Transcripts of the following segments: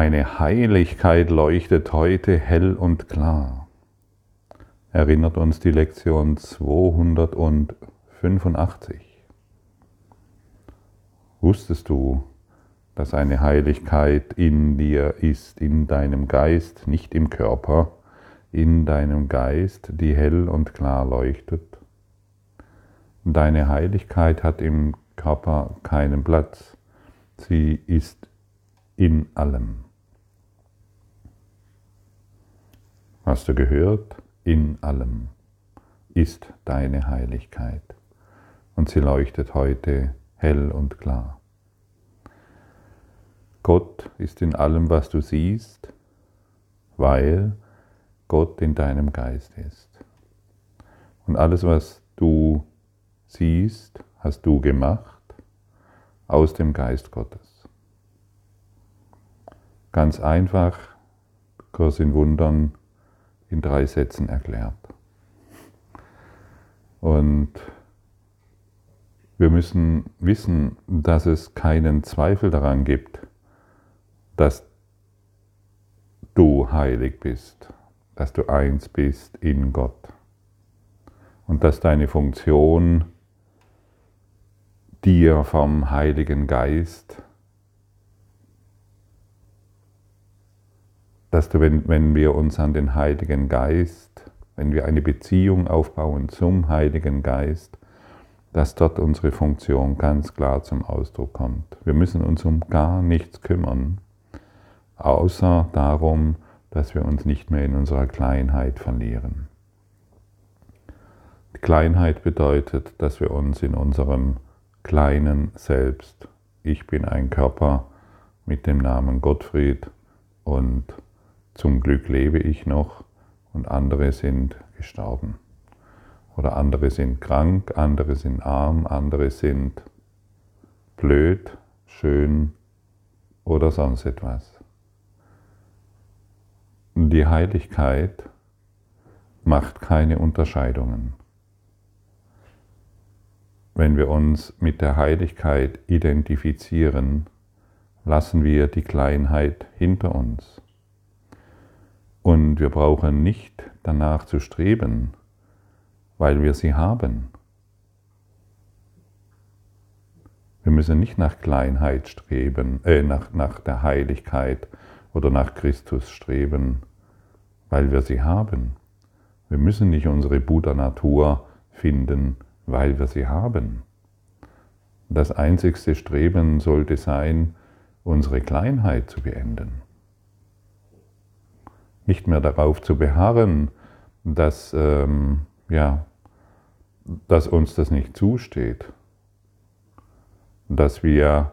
Meine Heiligkeit leuchtet heute hell und klar. Erinnert uns die Lektion 285. Wusstest du, dass eine Heiligkeit in dir ist, in deinem Geist, nicht im Körper, in deinem Geist, die hell und klar leuchtet? Deine Heiligkeit hat im Körper keinen Platz. Sie ist in allem. Hast du gehört? In allem ist deine Heiligkeit. Und sie leuchtet heute hell und klar. Gott ist in allem, was du siehst, weil Gott in deinem Geist ist. Und alles, was du siehst, hast du gemacht aus dem Geist Gottes. Ganz einfach, Kurs in Wundern in drei Sätzen erklärt. Und wir müssen wissen, dass es keinen Zweifel daran gibt, dass du heilig bist, dass du eins bist in Gott und dass deine Funktion dir vom Heiligen Geist, dass du, wenn, wenn wir uns an den Heiligen Geist, wenn wir eine Beziehung aufbauen zum Heiligen Geist, dass dort unsere Funktion ganz klar zum Ausdruck kommt. Wir müssen uns um gar nichts kümmern, außer darum, dass wir uns nicht mehr in unserer Kleinheit verlieren. Kleinheit bedeutet, dass wir uns in unserem kleinen Selbst, ich bin ein Körper mit dem Namen Gottfried und zum Glück lebe ich noch und andere sind gestorben. Oder andere sind krank, andere sind arm, andere sind blöd, schön oder sonst etwas. Die Heiligkeit macht keine Unterscheidungen. Wenn wir uns mit der Heiligkeit identifizieren, lassen wir die Kleinheit hinter uns. Und wir brauchen nicht danach zu streben, weil wir sie haben. Wir müssen nicht nach Kleinheit streben, äh, nach, nach der Heiligkeit oder nach Christus streben, weil wir sie haben. Wir müssen nicht unsere Buddha-Natur finden, weil wir sie haben. Das einzigste Streben sollte sein, unsere Kleinheit zu beenden. Nicht mehr darauf zu beharren, dass ähm, ja, dass uns das nicht zusteht, dass wir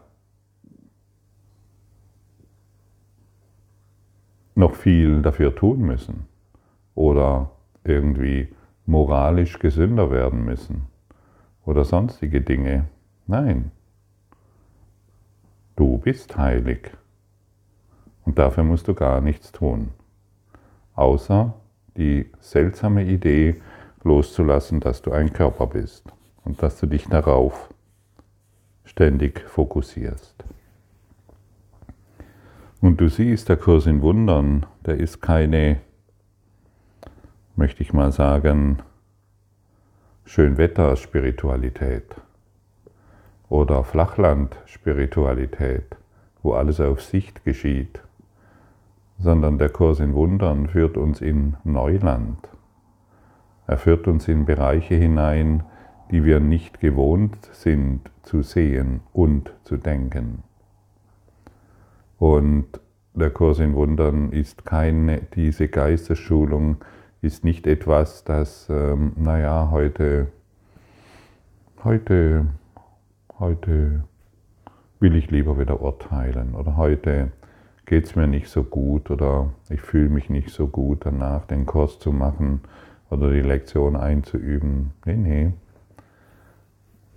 noch viel dafür tun müssen oder irgendwie moralisch gesünder werden müssen oder sonstige Dinge. Nein, du bist heilig. Und dafür musst du gar nichts tun, außer die seltsame Idee, loszulassen, dass du ein Körper bist und dass du dich darauf ständig fokussierst. Und du siehst, der Kurs in Wundern, der ist keine, möchte ich mal sagen, Schönwetter-Spiritualität oder Flachland-Spiritualität, wo alles auf Sicht geschieht, sondern der Kurs in Wundern führt uns in Neuland, er führt uns in Bereiche hinein, die wir nicht gewohnt sind zu sehen und zu denken. Und der Kurs in Wundern ist keine, diese Geistesschulung ist nicht etwas, das, ähm, naja, heute, heute, heute will ich lieber wieder urteilen oder heute geht es mir nicht so gut oder ich fühle mich nicht so gut danach, den Kurs zu machen oder die Lektion einzuüben. Nee, nee.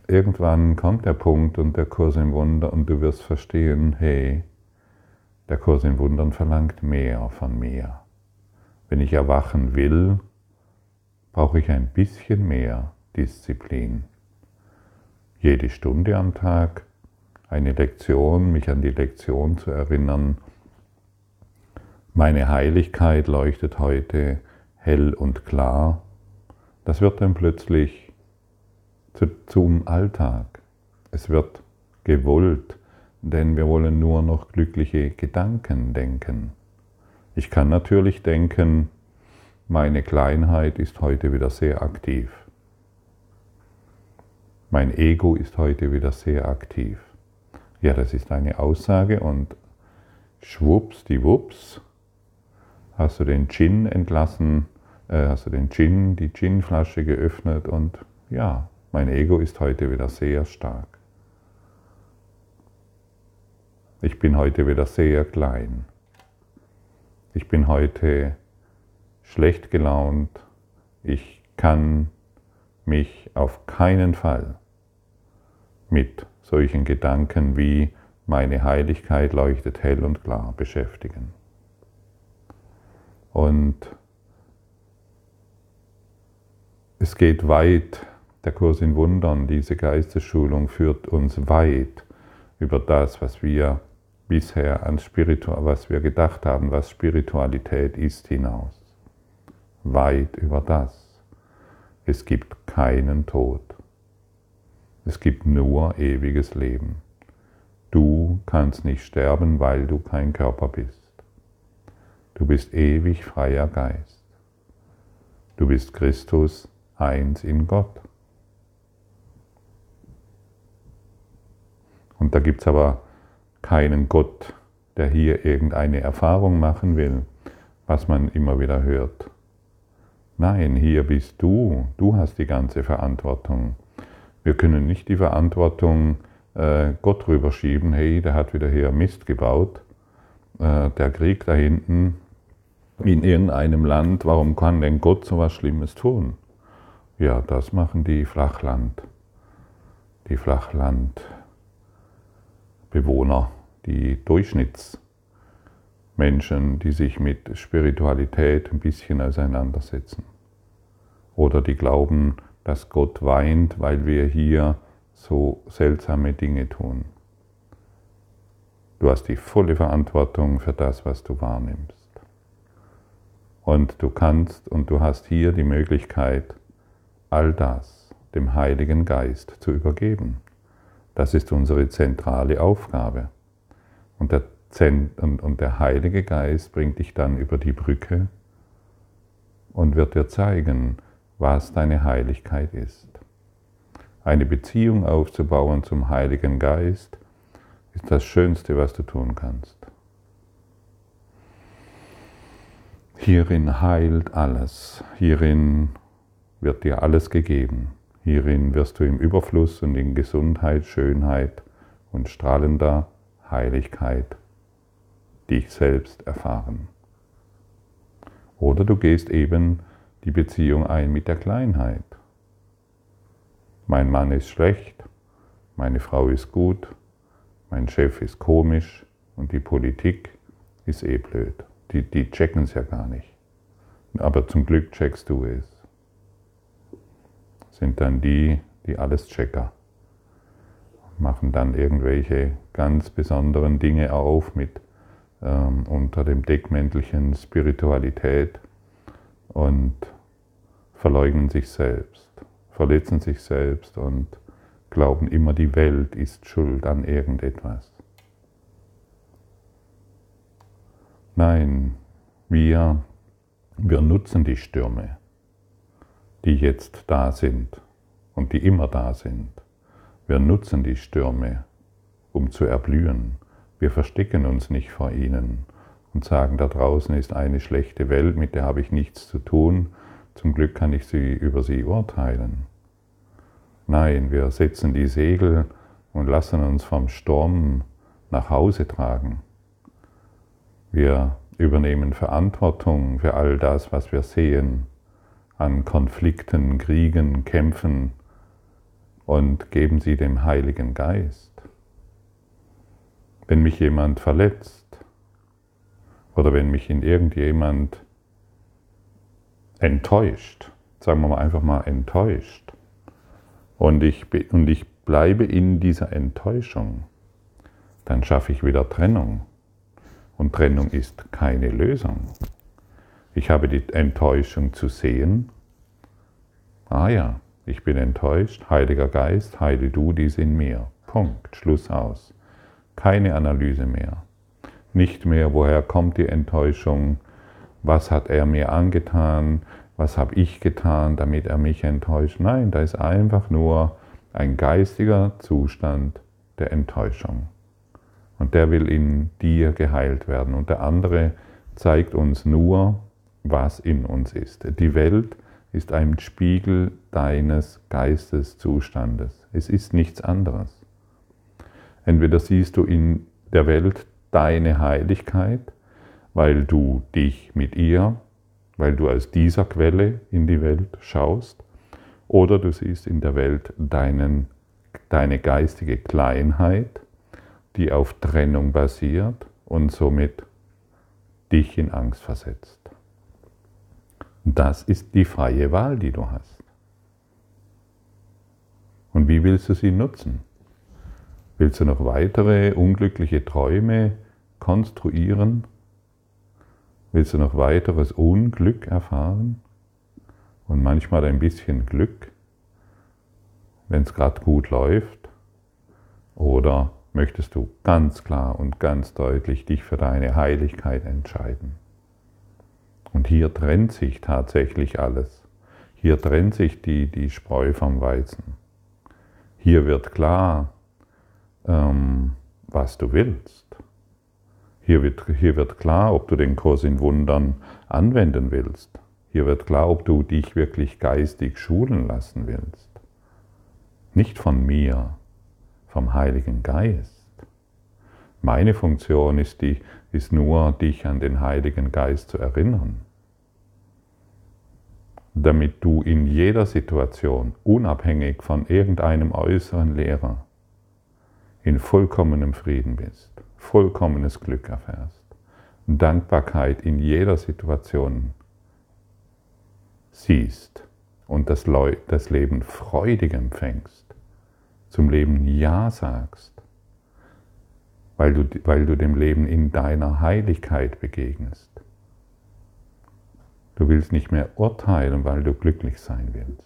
Irgendwann kommt der Punkt und der Kurs im Wunder und du wirst verstehen, hey, der Kurs im Wundern verlangt mehr von mir. Wenn ich erwachen will, brauche ich ein bisschen mehr Disziplin. Jede Stunde am Tag eine Lektion, mich an die Lektion zu erinnern, Meine Heiligkeit leuchtet heute hell und klar. Das wird dann plötzlich zum Alltag. Es wird gewollt, denn wir wollen nur noch glückliche Gedanken denken. Ich kann natürlich denken, meine Kleinheit ist heute wieder sehr aktiv. Mein Ego ist heute wieder sehr aktiv. Ja, das ist eine Aussage und schwupps, die Wups, hast du den Gin entlassen, äh, hast du den Gin, die Ginflasche geöffnet und ja, mein Ego ist heute wieder sehr stark. Ich bin heute wieder sehr klein. Ich bin heute schlecht gelaunt. Ich kann mich auf keinen Fall mit solchen Gedanken wie meine Heiligkeit leuchtet hell und klar beschäftigen. Und es geht weit, der Kurs in Wundern, diese Geistesschulung führt uns weit über das, was wir bisher an Spiritual, was wir gedacht haben, was Spiritualität ist, hinaus. Weit über das. Es gibt keinen Tod. Es gibt nur ewiges Leben. Du kannst nicht sterben, weil du kein Körper bist. Du bist ewig freier Geist. Du bist Christus eins in Gott. Und da gibt es aber keinen Gott, der hier irgendeine Erfahrung machen will, was man immer wieder hört. Nein, hier bist du, du hast die ganze Verantwortung. Wir können nicht die Verantwortung äh, Gott rüberschieben, hey, der hat wieder hier Mist gebaut, äh, der Krieg da hinten in irgendeinem Land, warum kann denn Gott so was Schlimmes tun? Ja, das machen die Flachland, die Flachlandbewohner, die Durchschnittsmenschen, die sich mit Spiritualität ein bisschen auseinandersetzen. Oder die glauben, dass Gott weint, weil wir hier so seltsame Dinge tun. Du hast die volle Verantwortung für das, was du wahrnimmst. Und du kannst und du hast hier die Möglichkeit, all das dem Heiligen Geist zu übergeben. Das ist unsere zentrale Aufgabe. Und der, und, und der Heilige Geist bringt dich dann über die Brücke und wird dir zeigen, was deine Heiligkeit ist. Eine Beziehung aufzubauen zum Heiligen Geist ist das Schönste, was du tun kannst. Hierin heilt alles, hierin wird dir alles gegeben, hierin wirst du im Überfluss und in Gesundheit, Schönheit und strahlender Heiligkeit dich selbst erfahren. Oder du gehst eben die Beziehung ein mit der Kleinheit. Mein Mann ist schlecht, meine Frau ist gut, mein Chef ist komisch und die Politik ist eh blöd. Die, die checken es ja gar nicht. Aber zum Glück checkst du es. Sind dann die, die alles checker. Machen dann irgendwelche ganz besonderen Dinge auf mit ähm, unter dem Deckmäntelchen Spiritualität und verleugnen sich selbst, verletzen sich selbst und glauben immer, die Welt ist schuld an irgendetwas. Nein, wir, wir nutzen die Stürme, die jetzt da sind und die immer da sind. Wir nutzen die Stürme, um zu erblühen. Wir verstecken uns nicht vor ihnen und sagen, da draußen ist eine schlechte Welt, mit der habe ich nichts zu tun. Zum Glück kann ich sie über sie urteilen. Nein, wir setzen die Segel und lassen uns vom Sturm nach Hause tragen. Wir übernehmen Verantwortung für all das, was wir sehen an Konflikten, Kriegen, Kämpfen und geben sie dem Heiligen Geist. Wenn mich jemand verletzt oder wenn mich in irgendjemand enttäuscht, sagen wir mal einfach mal enttäuscht, und ich, und ich bleibe in dieser Enttäuschung, dann schaffe ich wieder Trennung. Und Trennung ist keine Lösung. Ich habe die Enttäuschung zu sehen. Ah ja, ich bin enttäuscht. Heiliger Geist, heile du dies in mir. Punkt. Schluss aus. Keine Analyse mehr. Nicht mehr, woher kommt die Enttäuschung, was hat er mir angetan, was habe ich getan, damit er mich enttäuscht. Nein, da ist einfach nur ein geistiger Zustand der Enttäuschung. Und der will in dir geheilt werden. Und der andere zeigt uns nur, was in uns ist. Die Welt ist ein Spiegel deines Geisteszustandes. Es ist nichts anderes. Entweder siehst du in der Welt deine Heiligkeit, weil du dich mit ihr, weil du aus dieser Quelle in die Welt schaust, oder du siehst in der Welt deinen, deine geistige Kleinheit, die auf Trennung basiert und somit dich in Angst versetzt. Das ist die freie Wahl, die du hast. Und wie willst du sie nutzen? Willst du noch weitere unglückliche Träume konstruieren? Willst du noch weiteres Unglück erfahren? Und manchmal ein bisschen Glück, wenn es gerade gut läuft? Oder möchtest du ganz klar und ganz deutlich dich für deine Heiligkeit entscheiden? Und hier trennt sich tatsächlich alles. Hier trennt sich die, die Spreu vom Weizen. Hier wird klar, ähm, was du willst. Hier wird, hier wird klar, ob du den Kurs in Wundern anwenden willst. Hier wird klar, ob du dich wirklich geistig schulen lassen willst. Nicht von mir, vom Heiligen Geist. Meine Funktion ist, die, ist nur, dich an den Heiligen Geist zu erinnern. Damit du in jeder Situation, unabhängig von irgendeinem äußeren Lehrer, in vollkommenem Frieden bist vollkommenes Glück erfährst. Dankbarkeit in jeder Situation siehst und das, das Leben freudig empfängst, zum Leben Ja sagst, weil du, weil du dem Leben in deiner Heiligkeit begegnest. Du willst nicht mehr urteilen, weil du glücklich sein willst.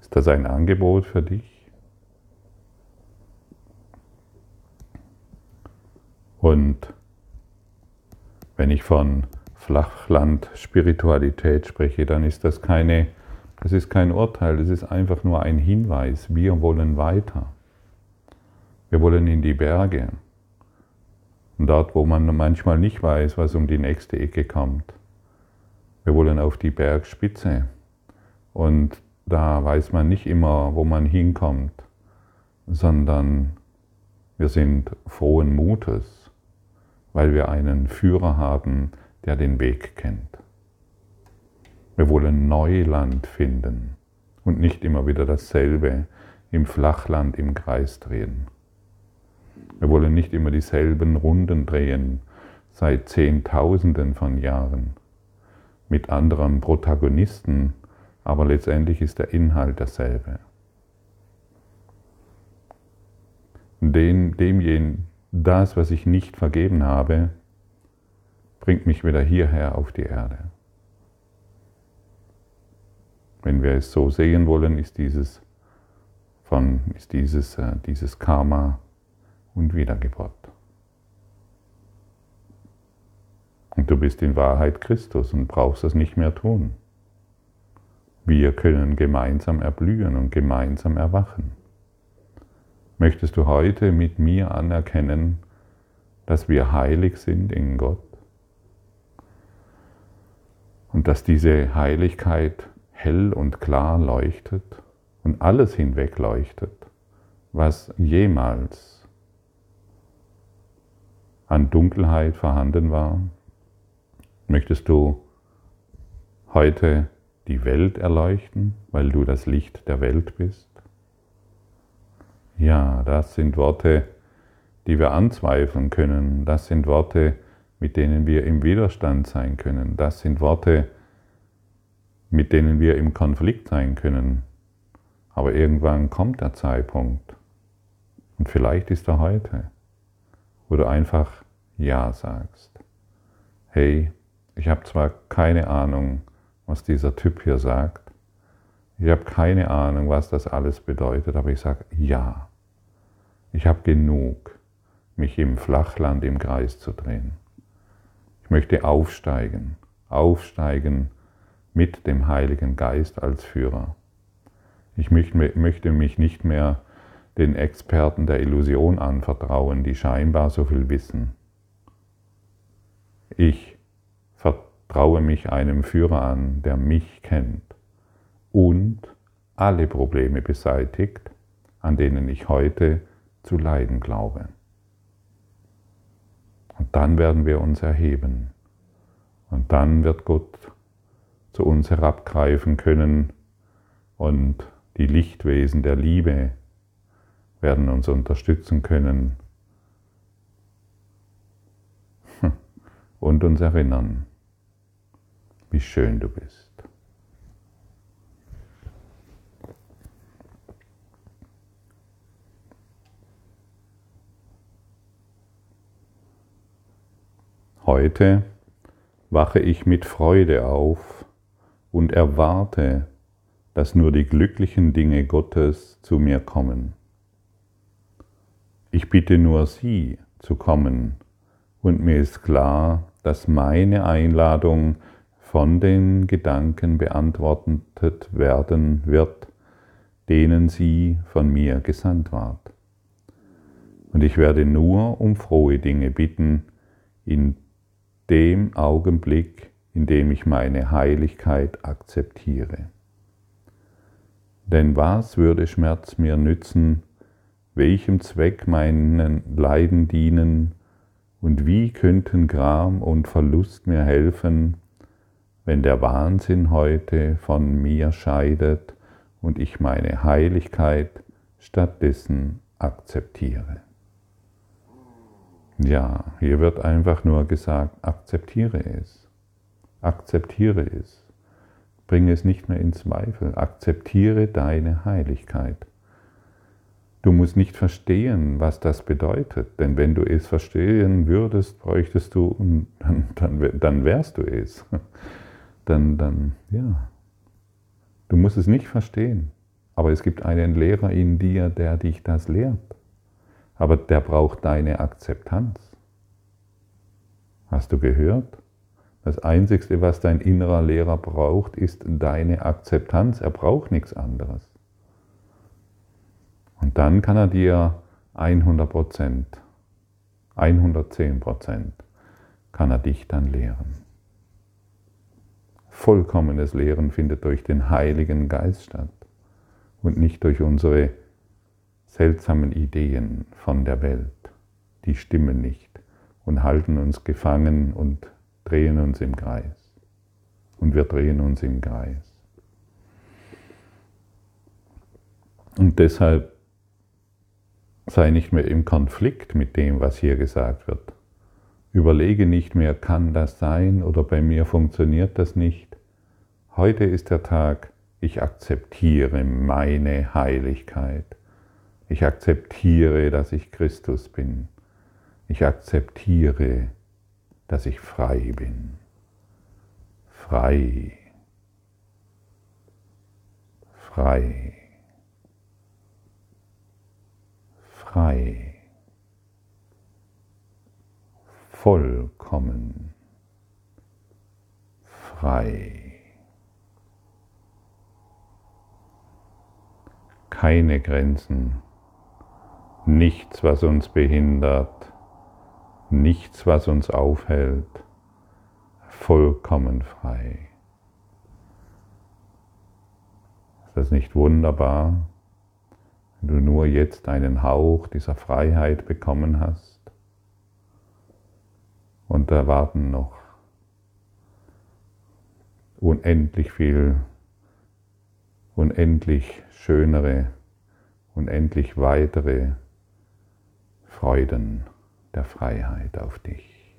Ist das ein Angebot für dich? Und wenn ich von Flachland-Spiritualität spreche, dann ist das keine, das ist kein Urteil, das ist einfach nur ein Hinweis. Wir wollen weiter. Wir wollen in die Berge. Und dort, wo man manchmal nicht weiß, was um die nächste Ecke kommt. Wir wollen auf die Bergspitze. Und da weiß man nicht immer, wo man hinkommt, sondern wir sind frohen Mutes weil wir einen Führer haben, der den Weg kennt. Wir wollen Neuland finden und nicht immer wieder dasselbe im Flachland im Kreis drehen. Wir wollen nicht immer dieselben Runden drehen seit Zehntausenden von Jahren mit anderen Protagonisten, aber letztendlich ist der Inhalt derselbe. Den, demjenigen, das, was ich nicht vergeben habe, bringt mich wieder hierher auf die Erde. Wenn wir es so sehen wollen, ist dieses, von, ist dieses, äh, dieses Karma und Wiedergeburt. Und du bist in Wahrheit Christus und brauchst es nicht mehr tun. Wir können gemeinsam erblühen und gemeinsam erwachen. Möchtest du heute mit mir anerkennen, dass wir heilig sind in Gott? Und dass diese Heiligkeit hell und klar leuchtet und alles hinweg leuchtet, was jemals an Dunkelheit vorhanden war? Möchtest du heute die Welt erleuchten, weil du das Licht der Welt bist? Ja, das sind Worte, die wir anzweifeln können. Das sind Worte, mit denen wir im Widerstand sein können. Das sind Worte, mit denen wir im Konflikt sein können. Aber irgendwann kommt der Zeitpunkt. Und vielleicht ist er heute, wo du einfach Ja sagst. Hey, ich habe zwar keine Ahnung, was dieser Typ hier sagt, ich habe keine Ahnung, was das alles bedeutet, aber ich sage ja. Ich habe genug, mich im Flachland im Kreis zu drehen. Ich möchte aufsteigen, aufsteigen mit dem Heiligen Geist als Führer. Ich möchte mich nicht mehr den Experten der Illusion anvertrauen, die scheinbar so viel wissen. Ich vertraue mich einem Führer an, der mich kennt und alle Probleme beseitigt, an denen ich heute zu leiden glaube. Und dann werden wir uns erheben. Und dann wird Gott zu uns herabgreifen können und die Lichtwesen der Liebe werden uns unterstützen können und uns erinnern, wie schön du bist. Heute wache ich mit Freude auf und erwarte, dass nur die glücklichen Dinge Gottes zu mir kommen. Ich bitte nur Sie zu kommen und mir ist klar, dass meine Einladung von den Gedanken beantwortet werden wird, denen sie von mir gesandt ward. Und ich werde nur um frohe Dinge bitten, in dem Augenblick, in dem ich meine Heiligkeit akzeptiere. Denn was würde Schmerz mir nützen, welchem Zweck meinen Leiden dienen und wie könnten Gram und Verlust mir helfen, wenn der Wahnsinn heute von mir scheidet und ich meine Heiligkeit stattdessen akzeptiere. Ja, hier wird einfach nur gesagt, akzeptiere es. Akzeptiere es. Bringe es nicht mehr in Zweifel. Akzeptiere deine Heiligkeit. Du musst nicht verstehen, was das bedeutet, denn wenn du es verstehen würdest, bräuchtest du, dann, dann, dann wärst du es. Dann, dann, ja. Du musst es nicht verstehen, aber es gibt einen Lehrer in dir, der dich das lehrt aber der braucht deine Akzeptanz. Hast du gehört? Das Einzige, was dein innerer Lehrer braucht, ist deine Akzeptanz. Er braucht nichts anderes. Und dann kann er dir 100 Prozent, 110 Prozent, kann er dich dann lehren. Vollkommenes Lehren findet durch den Heiligen Geist statt und nicht durch unsere seltsamen Ideen von der Welt. Die stimmen nicht und halten uns gefangen und drehen uns im Kreis. Und wir drehen uns im Kreis. Und deshalb sei nicht mehr im Konflikt mit dem, was hier gesagt wird. Überlege nicht mehr, kann das sein oder bei mir funktioniert das nicht. Heute ist der Tag, ich akzeptiere meine Heiligkeit. Ich akzeptiere, dass ich Christus bin. Ich akzeptiere, dass ich frei bin. Frei. Frei. Frei. Vollkommen. Frei. Keine Grenzen nichts, was uns behindert, nichts, was uns aufhält, vollkommen frei. Ist das nicht wunderbar, wenn du nur jetzt einen Hauch dieser Freiheit bekommen hast? Und da warten noch unendlich viel, unendlich schönere, unendlich weitere Freuden der Freiheit auf dich.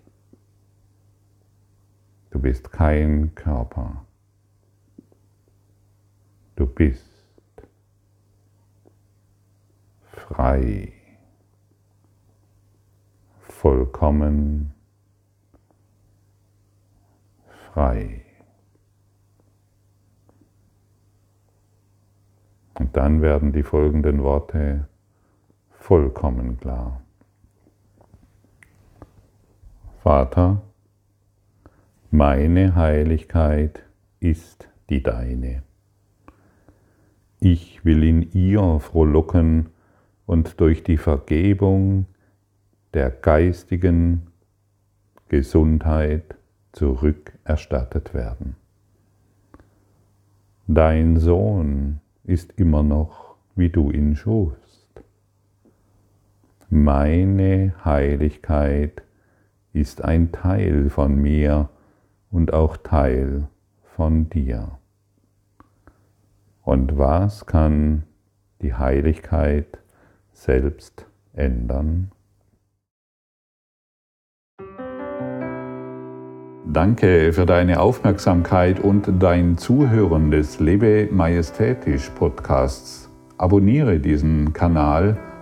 Du bist kein Körper. Du bist frei, vollkommen. vollkommen frei. Und dann werden die folgenden Worte vollkommen klar. Vater, meine Heiligkeit ist die deine. Ich will in ihr frohlocken und durch die Vergebung der geistigen Gesundheit zurückerstattet werden. Dein Sohn ist immer noch, wie du ihn schufst. Meine Heiligkeit ist ein Teil von mir und auch Teil von dir. Und was kann die Heiligkeit selbst ändern? Danke für deine Aufmerksamkeit und dein Zuhören des Lebe Majestätisch Podcasts. Abonniere diesen Kanal,